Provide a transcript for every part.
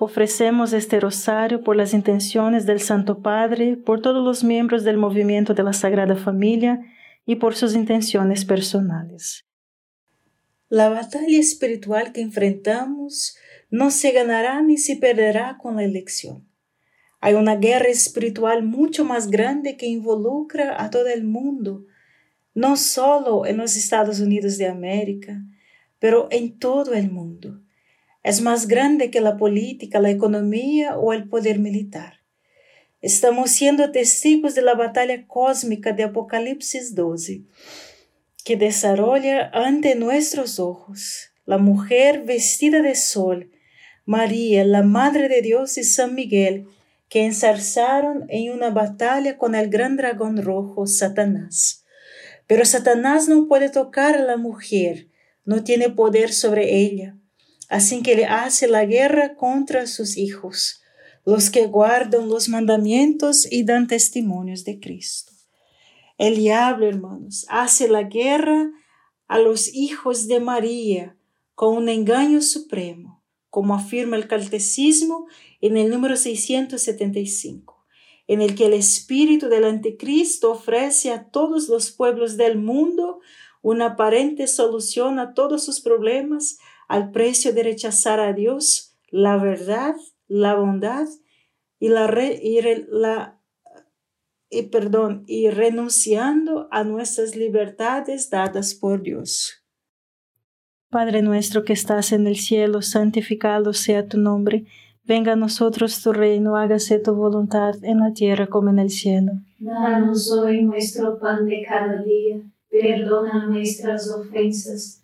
Ofrecemos este rosario por las intenciones del Santo Padre, por todos los miembros del movimiento de la Sagrada Familia y por sus intenciones personales. La batalla espiritual que enfrentamos no se ganará ni se perderá con la elección. Hay una guerra espiritual mucho más grande que involucra a todo el mundo, no solo en los Estados Unidos de América, pero en todo el mundo es más grande que la política, la economía o el poder militar. Estamos siendo testigos de la batalla cósmica de Apocalipsis 12, que desarrolla ante nuestros ojos la mujer vestida de sol, María, la Madre de Dios y San Miguel, que ensarzaron en una batalla con el gran dragón rojo, Satanás. Pero Satanás no puede tocar a la mujer, no tiene poder sobre ella así que le hace la guerra contra sus hijos, los que guardan los mandamientos y dan testimonios de Cristo. El diablo, hermanos, hace la guerra a los hijos de María con un engaño supremo, como afirma el catecismo en el número 675, en el que el espíritu del anticristo ofrece a todos los pueblos del mundo una aparente solución a todos sus problemas al precio de rechazar a Dios, la verdad, la bondad y la, la y perdón, y renunciando a nuestras libertades dadas por Dios. Padre nuestro que estás en el cielo, santificado sea tu nombre. Venga a nosotros tu reino, hágase tu voluntad en la tierra como en el cielo. Danos hoy nuestro pan de cada día, perdona nuestras ofensas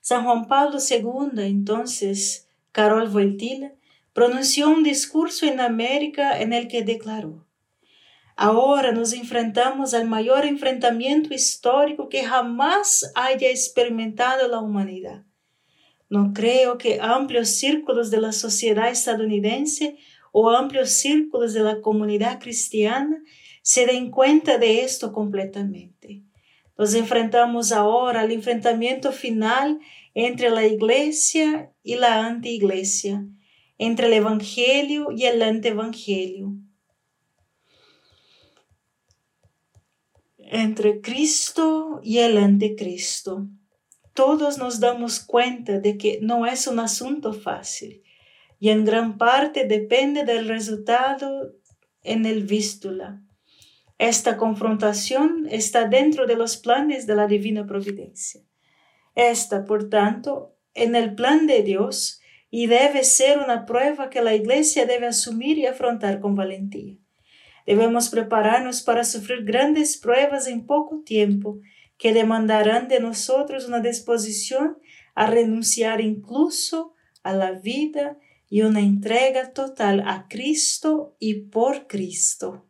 San Juan Pablo II, entonces Carol Wojtyla, pronunció un discurso en América en el que declaró, Ahora nos enfrentamos al mayor enfrentamiento histórico que jamás haya experimentado la humanidad no creo que amplios círculos de la sociedad estadounidense o amplios círculos de la comunidad cristiana se den cuenta de esto completamente. Nos enfrentamos ahora al enfrentamiento final entre la iglesia y la antiiglesia, entre el evangelio y el antievangelio, entre Cristo y el anticristo todos nos damos cuenta de que no es un asunto fácil y en gran parte depende del resultado en el vístula. Esta confrontación está dentro de los planes de la divina providencia. Está, por tanto, en el plan de Dios y debe ser una prueba que la Iglesia debe asumir y afrontar con valentía. Debemos prepararnos para sufrir grandes pruebas en poco tiempo que demandarán de nosotros una disposición a renunciar incluso a la vida y una entrega total a Cristo y por Cristo.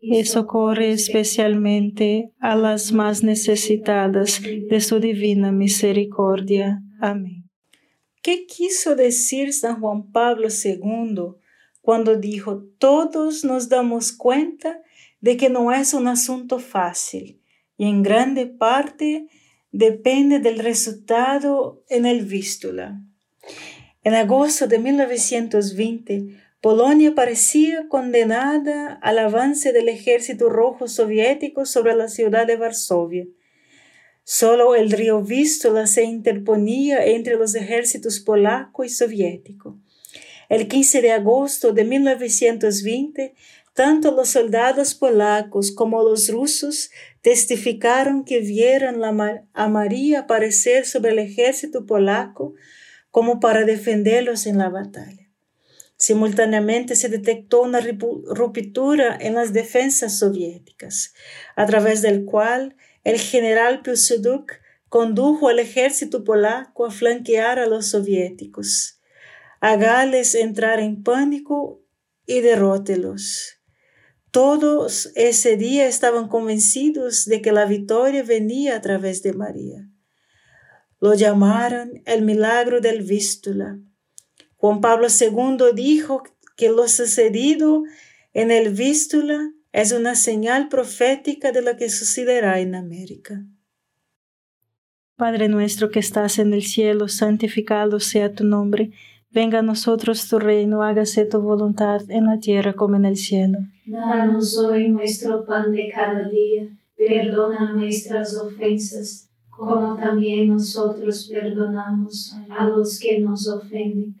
y socorre especialmente a las más necesitadas de su divina misericordia. Amén. ¿Qué quiso decir San Juan Pablo II cuando dijo, todos nos damos cuenta de que no es un asunto fácil y en grande parte depende del resultado en el vístula? En agosto de 1920, Polonia parecía condenada al avance del ejército rojo soviético sobre la ciudad de Varsovia. Solo el río Vístula se interponía entre los ejércitos polaco y soviético. El 15 de agosto de 1920, tanto los soldados polacos como los rusos testificaron que vieron a María aparecer sobre el ejército polaco como para defenderlos en la batalla. Simultáneamente se detectó una ruptura en las defensas soviéticas, a través del cual el general Pilsuduk condujo al ejército polaco a flanquear a los soviéticos, hágales entrar en pánico y derrótelos. Todos ese día estaban convencidos de que la victoria venía a través de María. Lo llamaron el milagro del Vístula Juan Pablo II dijo que lo sucedido en el Vístula es una señal profética de lo que sucederá en América. Padre nuestro que estás en el cielo, santificado sea tu nombre. Venga a nosotros tu reino, hágase tu voluntad en la tierra como en el cielo. Danos hoy nuestro pan de cada día, perdona nuestras ofensas, como también nosotros perdonamos a los que nos ofenden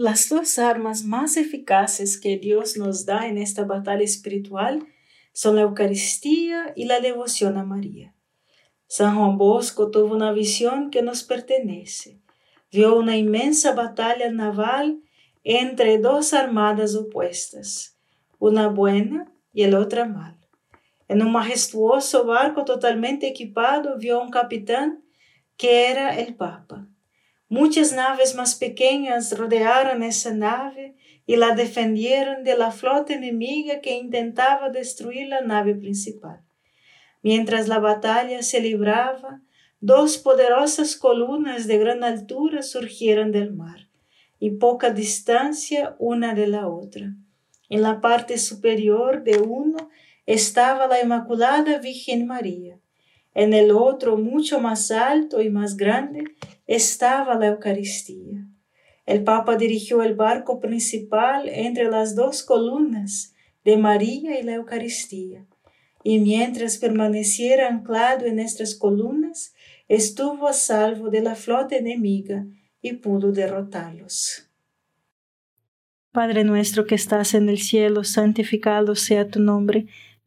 Las dos armas más eficaces que Dios nos da en esta batalla espiritual son la Eucaristía y la devoción a María. San Juan Bosco tuvo una visión que nos pertenece. Vio una inmensa batalla naval entre dos armadas opuestas, una buena y la otra mala. En un majestuoso barco totalmente equipado vio un capitán que era el Papa. Muchas naves más pequeñas rodearon esa nave y la defendieron de la flota enemiga que intentaba destruir la nave principal. Mientras la batalla se libraba, dos poderosas columnas de gran altura surgieron del mar y poca distancia una de la otra. En la parte superior de uno estaba la Inmaculada Virgen María. En el otro, mucho más alto y más grande, estaba la Eucaristía. El Papa dirigió el barco principal entre las dos columnas de María y la Eucaristía, y mientras permaneciera anclado en estas columnas, estuvo a salvo de la flota enemiga y pudo derrotarlos. Padre nuestro que estás en el cielo, santificado sea tu nombre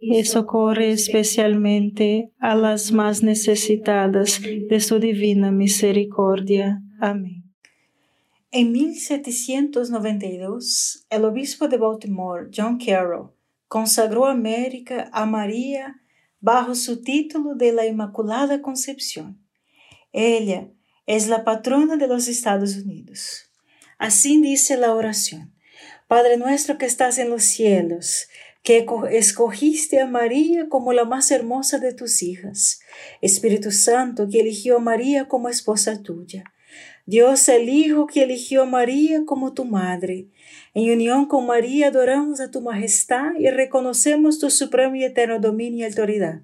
y socorre especialmente a las más necesitadas de su divina misericordia. Amén. En 1792, el obispo de Baltimore, John Carroll, consagró América a María bajo su título de la Inmaculada Concepción. Ella es la patrona de los Estados Unidos. Así dice la oración. Padre nuestro que estás en los cielos, que escogiste a María como la más hermosa de tus hijas. Espíritu Santo, que eligió a María como esposa tuya. Dios el Hijo que eligió a María como tu madre. En unión con María adoramos a tu majestad y reconocemos tu supremo y eterno dominio y autoridad.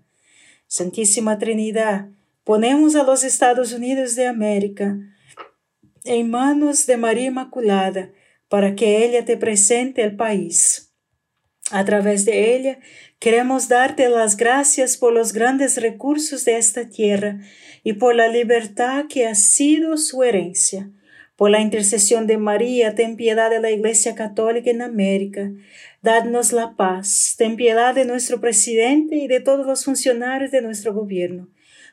Santísima Trinidad, ponemos a los Estados Unidos de América en manos de María Inmaculada para que ella te presente el país a través de ella, queremos darte las gracias por los grandes recursos de esta tierra y por la libertad que ha sido su herencia. Por la intercesión de María, ten piedad de la Iglesia Católica en América. Dadnos la paz. Ten piedad de nuestro presidente y de todos los funcionarios de nuestro gobierno.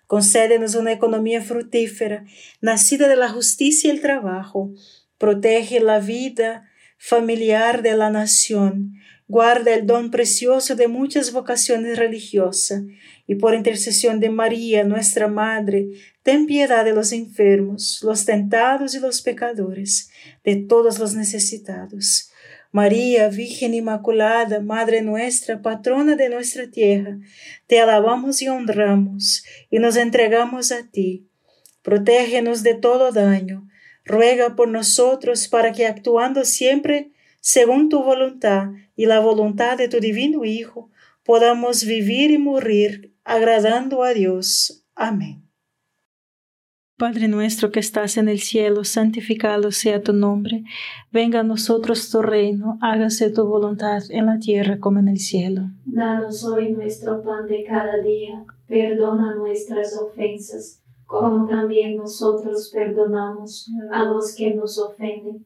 Concédenos una economía fructífera, nacida de la justicia y el trabajo. Protege la vida familiar de la nación guarda el don precioso de muchas vocaciones religiosas, y por intercesión de María, nuestra Madre, ten piedad de los enfermos, los tentados y los pecadores, de todos los necesitados. María, Virgen Inmaculada, Madre nuestra, patrona de nuestra tierra, te alabamos y honramos, y nos entregamos a ti. Protégenos de todo daño, ruega por nosotros para que actuando siempre según tu voluntad y la voluntad de tu divino Hijo, podamos vivir y morir agradando a Dios. Amén. Padre nuestro que estás en el cielo, santificado sea tu nombre, venga a nosotros tu reino, hágase tu voluntad en la tierra como en el cielo. Danos hoy nuestro pan de cada día, perdona nuestras ofensas, como también nosotros perdonamos a los que nos ofenden